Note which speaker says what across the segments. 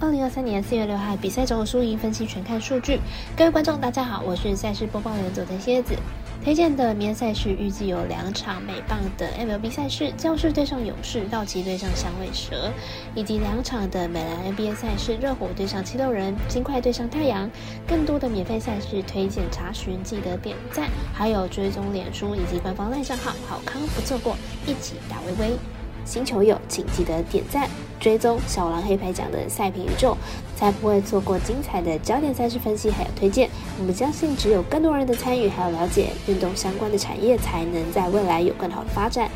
Speaker 1: 二零二三年四月六号比赛中的输赢分析全看数据。各位观众，大家好，我是赛事播报员佐藤蝎子。推荐的明天赛事预计有两场美棒的 MLB 赛事，教士对上勇士，道奇对上响尾蛇，以及两场的美篮 NBA 赛事，热火对上七六人，金块对上太阳。更多的免费赛事推荐查询，记得点赞，还有追踪脸书以及官方赖账号，好康不错过，一起打微微。新球友请记得点赞。追踪小狼黑牌奖的赛评宇宙，才不会错过精彩的焦点赛事分析还有推荐。我们相信，只有更多人的参与还有了解运动相关的产业，才能在未来有更好的发展。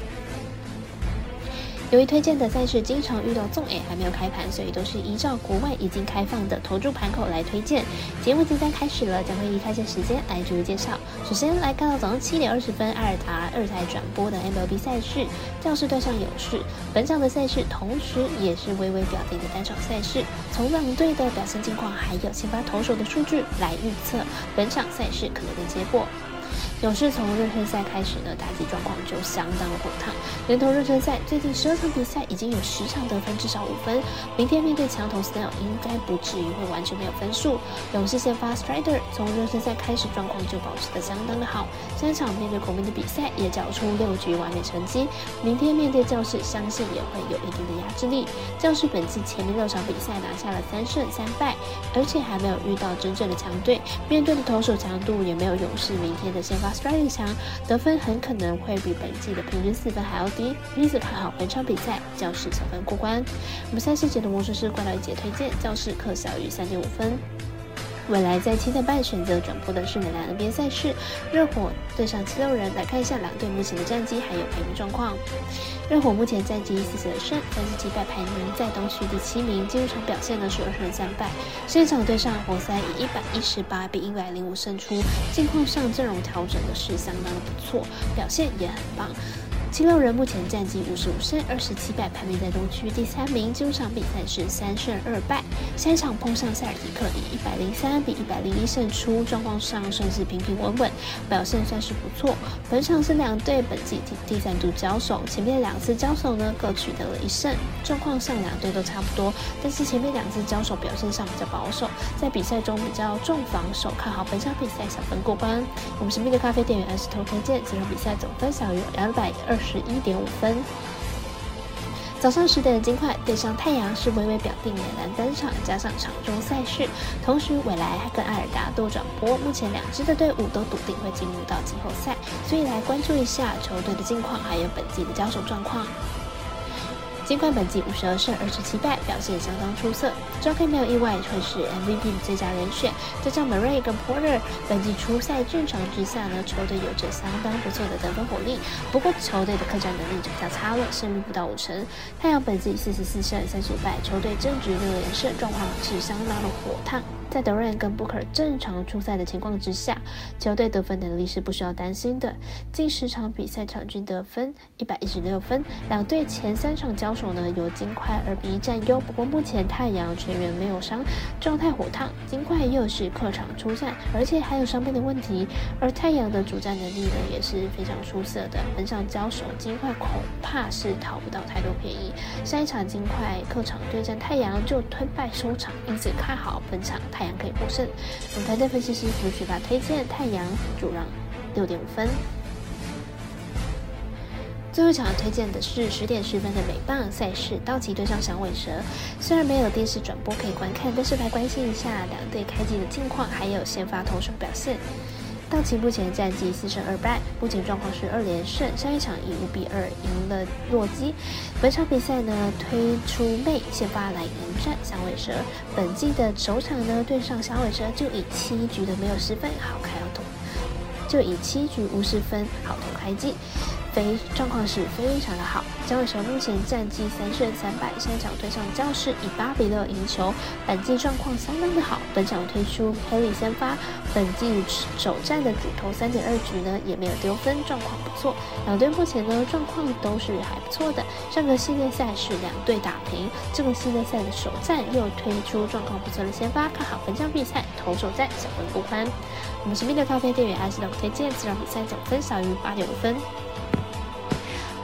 Speaker 1: 由于推荐的赛事经常遇到纵 A 还没有开盘，所以都是依照国外已经开放的投注盘口来推荐。节目即将开始了，将会以开赛时间来逐一介绍。首先来看到早上七点二十分，艾尔达二台转播的 MLB 赛事，教士对上勇士。本场的赛事同时也是微微表定的单场赛事。从两队的表现近况，还有先发投手的数据来预测本场赛事可能的结果。勇士从热身赛开始呢，打击状况就相当的火烫。连同热身赛，最近十二场比赛已经有十场得分至少五分。明天面对强投 Snell，应该不至于会完全没有分数。勇士先发 Strider 从热身赛开始状况就保持的相当的好，三场面对国民的比赛也缴出六局完美成绩。明天面对教室，相信也会有一定的压制力。教室本季前面六场比赛拿下了三胜三败，而且还没有遇到真正的强队，面对的投手强度也没有勇士明天的先发。Australia 强，得分很可能会比本季的平均四分还要低，因此看好本场比赛教室小分过关。我们赛事节的魔术师怪盗一节推荐教室客小于三点五分。未来在七点半选择转播的是美篮 NBA 赛事，热火对上七六人。来看一下两队目前的战绩还有排名状况。热火目前战绩四十二胜三十七败，排名在东区第七名。进入场表现呢是二胜三败。上一场对上活塞以一百一十八比一百零五胜出，近况上阵容调整的是相当的不错，表现也很棒。七六人目前战绩五十五胜二十七败，排名在东区第三名。这场比赛是三胜二败。下一场碰上塞尔提克，以一百零三比一百零一胜出，状况上算是平平稳稳，表现算是不错。本场是两队本季第第三度交手，前面两次交手呢各取得了一胜，状况上两队都差不多。但是前面两次交手表现上比较保守，在比赛中比较重防守，看好本场比赛小分过关。我们神秘的咖啡店员 S 头推荐，这场比赛总分小于两百二。十一点五分。早上十点的金块对上太阳是微微表定美篮单场，加上场中赛事，同时未来还跟艾尔达多转播。目前两支的队伍都笃定会进入到季后赛，所以来关注一下球队的近况，还有本季的交手状况。尽管本季五十二胜二十七败，表现相当出色。招 K 没有意外会是 MVP 的最佳人选。加上 Murray 跟 Porter 本季初赛正常之下呢，球队有着相当不错的得分火力。不过球队的客战能力就比较差了，胜率不到五成。太阳本季四十四胜三十五败，球队正值六连胜，状况是相当的火烫。在德瑞跟布克正常出赛的情况之下，球队得分能力是不需要担心的。近十场比赛场均得分一百一十六分，两队前三场交手呢由金块二比一占优。不过目前太阳全员没有伤，状态火烫；金块又是客场出战，而且还有伤病的问题。而太阳的主战能力呢也是非常出色的。本场交手，金块恐怕是讨不到太多便宜。下一场金块客场对战太阳就吞败收场，因此看好本场。太阳可以获胜。本团队分析师胡雪发推荐太阳主让六点五分。最后一场推荐的是十点十分的美棒赛事，道奇对上响尾蛇。虽然没有电视转播可以观看，但是来关心一下两队开季的近况，还有先发投手表现。道奇目前战绩四胜二败，目前状况是二连胜。上一场以五比二赢了洛基。本场比赛呢，推出妹先发来迎战响尾蛇。本季的首场呢，对上响尾蛇就以七局的没有失分，好开头，就以七局无失分，好投开季。非状况是非常的好，响尾蛇目前战绩三胜三败，下一场对上教室以八比六赢球，本季状况相当的好。本场推出黑利先发，本季首战的主投三点二局呢也没有丢分，状况不错。两队目前呢状况都是还不错的。上个系列赛是两队打平，这个系列赛的首战又推出状况不错的先发，看好本场比赛投手战小分过关。我们是蜜的咖啡店员艾斯的推荐，这场比赛总分小于八点五分。